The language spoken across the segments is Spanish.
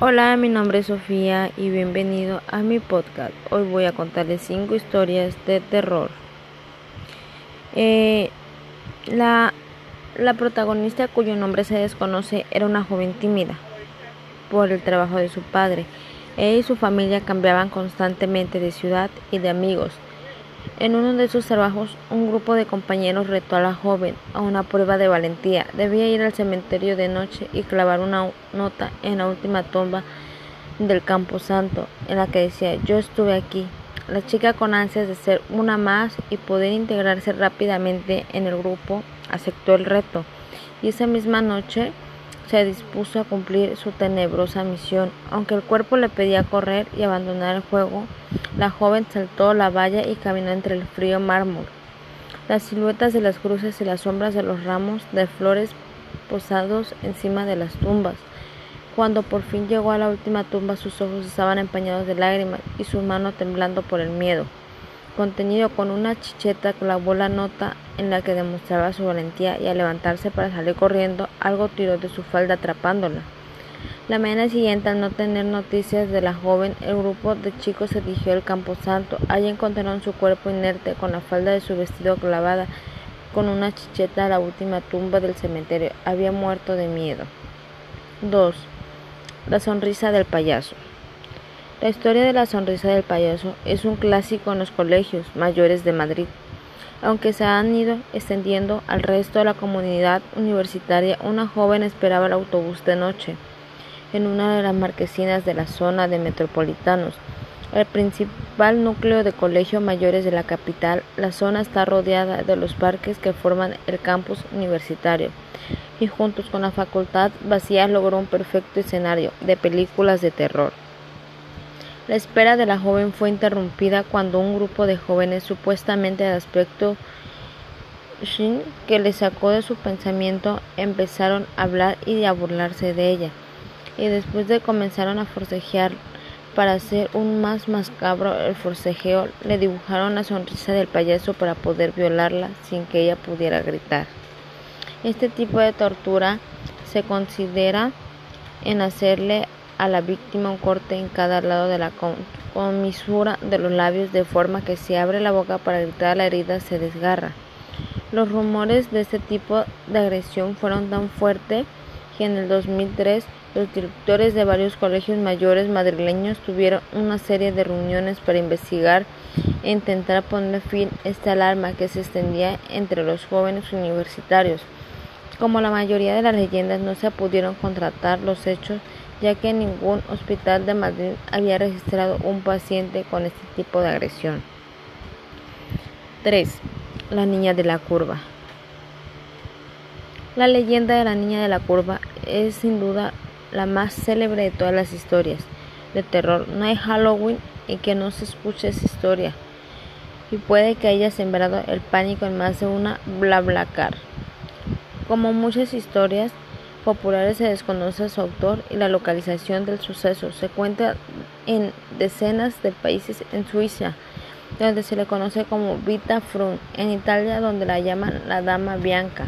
Hola, mi nombre es Sofía y bienvenido a mi podcast. Hoy voy a contarles cinco historias de terror. Eh, la, la protagonista cuyo nombre se desconoce era una joven tímida por el trabajo de su padre. Ella y su familia cambiaban constantemente de ciudad y de amigos. En uno de sus trabajos, un grupo de compañeros retó a la joven a una prueba de valentía. Debía ir al cementerio de noche y clavar una nota en la última tumba del Campo Santo, en la que decía yo estuve aquí. La chica con ansias de ser una más y poder integrarse rápidamente en el grupo aceptó el reto. Y esa misma noche se dispuso a cumplir su tenebrosa misión. Aunque el cuerpo le pedía correr y abandonar el juego, la joven saltó la valla y caminó entre el frío mármol. Las siluetas de las cruces y las sombras de los ramos de flores posados encima de las tumbas. Cuando por fin llegó a la última tumba, sus ojos estaban empañados de lágrimas y su mano temblando por el miedo contenido con una chicheta clavó la nota en la que demostraba su valentía y al levantarse para salir corriendo, algo tiró de su falda atrapándola. La mañana siguiente, al no tener noticias de la joven, el grupo de chicos se dirigió al camposanto. Allí encontraron su cuerpo inerte con la falda de su vestido clavada con una chicheta a la última tumba del cementerio. Había muerto de miedo. 2. La sonrisa del payaso. La historia de la sonrisa del payaso es un clásico en los colegios mayores de Madrid, aunque se han ido extendiendo al resto de la comunidad universitaria. Una joven esperaba el autobús de noche en una de las marquesinas de la zona de metropolitanos, el principal núcleo de colegios mayores de la capital. La zona está rodeada de los parques que forman el campus universitario y juntos con la facultad vacía logró un perfecto escenario de películas de terror. La espera de la joven fue interrumpida cuando un grupo de jóvenes supuestamente de aspecto shin que le sacó de su pensamiento empezaron a hablar y a burlarse de ella y después de comenzaron a forcejear para hacer un más macabro el forcejeo le dibujaron la sonrisa del payaso para poder violarla sin que ella pudiera gritar. Este tipo de tortura se considera en hacerle a la víctima un corte en cada lado de la comisura de los labios de forma que si abre la boca para gritar la herida se desgarra. Los rumores de este tipo de agresión fueron tan fuertes que en el 2003 los directores de varios colegios mayores madrileños tuvieron una serie de reuniones para investigar e intentar poner fin a esta alarma que se extendía entre los jóvenes universitarios. Como la mayoría de las leyendas no se pudieron contratar los hechos ya que ningún hospital de Madrid había registrado un paciente con este tipo de agresión. 3. La niña de la curva. La leyenda de la niña de la curva es sin duda la más célebre de todas las historias de terror. No hay Halloween en que no se escuche esa historia y puede que haya sembrado el pánico en más de una BlaBlaCar. Como muchas historias, populares se desconoce su autor y la localización del suceso. Se cuenta en decenas de países en Suiza, donde se le conoce como Vita Frun, en Italia donde la llaman la Dama Bianca,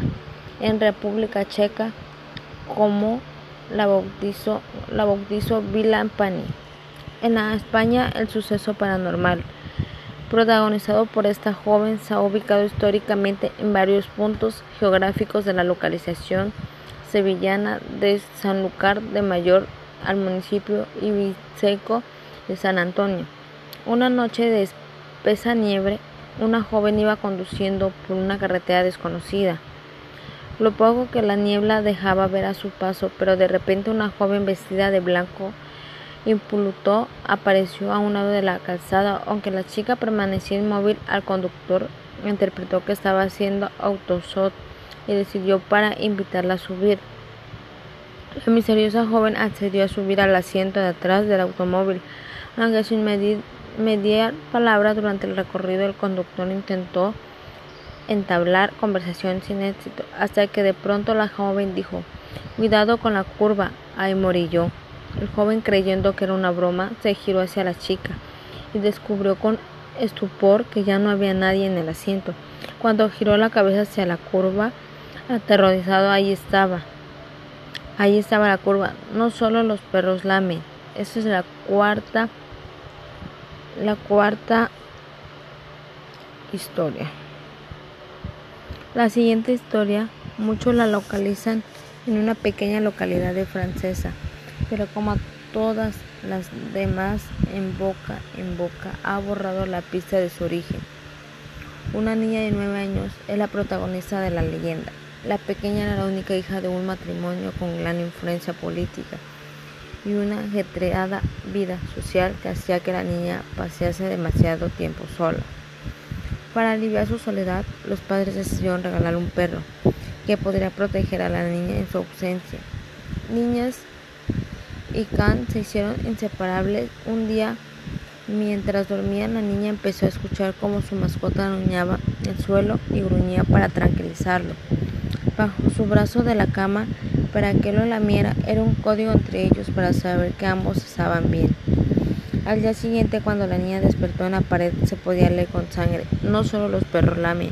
en República Checa como la bautizó, la bautizó Pani. En España el suceso paranormal protagonizado por esta joven se ha ubicado históricamente en varios puntos geográficos de la localización sevillana de Sanlúcar de Mayor al municipio ibiseco de San Antonio. Una noche de espesa nieve, una joven iba conduciendo por una carretera desconocida. Lo poco que la niebla dejaba ver a su paso, pero de repente una joven vestida de blanco impulutó apareció a un lado de la calzada, aunque la chica permanecía inmóvil, al conductor interpretó que estaba haciendo autosot y decidió para invitarla a subir. La misteriosa joven accedió a subir al asiento de atrás del automóvil, aunque sin mediar palabra durante el recorrido el conductor intentó entablar conversación sin éxito, hasta que de pronto la joven dijo Cuidado con la curva, ahí morí yo. El joven creyendo que era una broma, se giró hacia la chica y descubrió con estupor que ya no había nadie en el asiento. Cuando giró la cabeza hacia la curva, Aterrorizado ahí estaba. Ahí estaba la curva. No solo los perros lamen. Esta es la cuarta. La cuarta historia. La siguiente historia, muchos la localizan en una pequeña localidad de francesa, pero como todas las demás, en boca en boca ha borrado la pista de su origen. Una niña de nueve años es la protagonista de la leyenda. La pequeña era la única hija de un matrimonio con gran influencia política y una ajetreada vida social que hacía que la niña pasease demasiado tiempo sola. Para aliviar su soledad, los padres decidieron regalarle un perro que podría proteger a la niña en su ausencia. Niñas y Khan se hicieron inseparables. Un día, mientras dormían, la niña empezó a escuchar cómo su mascota arañaba el suelo y gruñía para tranquilizarlo. Bajo su brazo de la cama, para que lo lamiera, era un código entre ellos para saber que ambos estaban bien. Al día siguiente, cuando la niña despertó en la pared, se podía leer con sangre. No solo los perros lamen,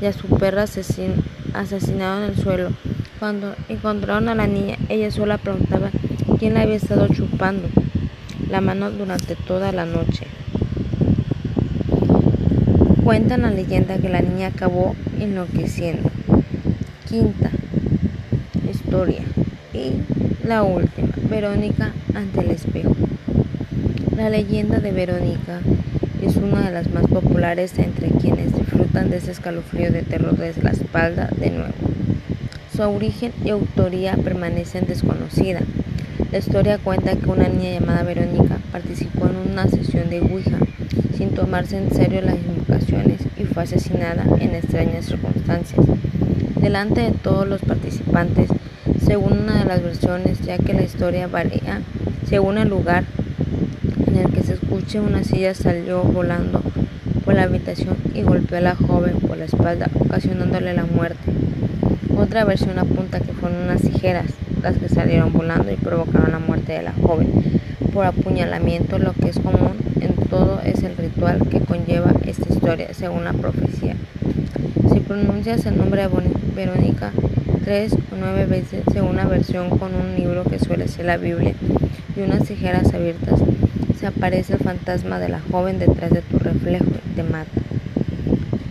y a su perra asesinado en el suelo. Cuando encontraron a la niña, ella sola preguntaba quién la había estado chupando la mano durante toda la noche. Cuentan la leyenda que la niña acabó enloqueciendo. Quinta historia. Y la última, Verónica ante el espejo. La leyenda de Verónica es una de las más populares entre quienes disfrutan de ese escalofrío de terror desde la espalda de nuevo. Su origen y autoría permanecen desconocida. La historia cuenta que una niña llamada Verónica participó en una sesión de Ouija sin tomarse en serio las invocaciones y fue asesinada en extrañas circunstancias. Delante de todos los participantes, según una de las versiones, ya que la historia varía según el lugar en el que se escuche una silla salió volando por la habitación y golpeó a la joven por la espalda, ocasionándole la muerte. Otra versión apunta que fueron unas tijeras las que salieron volando y provocaron la muerte de la joven por apuñalamiento, lo que es común en todo es el ritual que conlleva esta historia, según la profecía. Si pronuncias el nombre de Verónica tres o nueve veces, según una versión con un libro que suele ser la Biblia y unas tijeras abiertas, aparece el fantasma de la joven detrás de tu reflejo y te mata.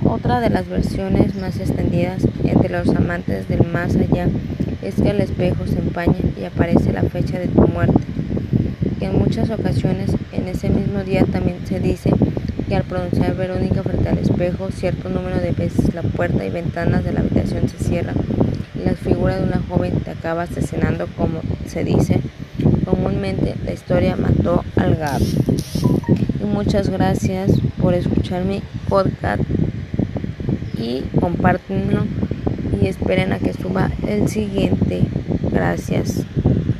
Otra de las versiones más extendidas entre los amantes del más allá es que el espejo se empaña y aparece la fecha de tu muerte. Que en muchas ocasiones en ese mismo día también se dice que al pronunciar Verónica frente al espejo, cierto número de veces la puerta y ventanas de la habitación se cierran y la figura de una joven te acaba asesinando como se dice Comúnmente la historia mató al gato. Y muchas gracias por escuchar mi podcast y compártenlo y esperen a que suba el siguiente. Gracias.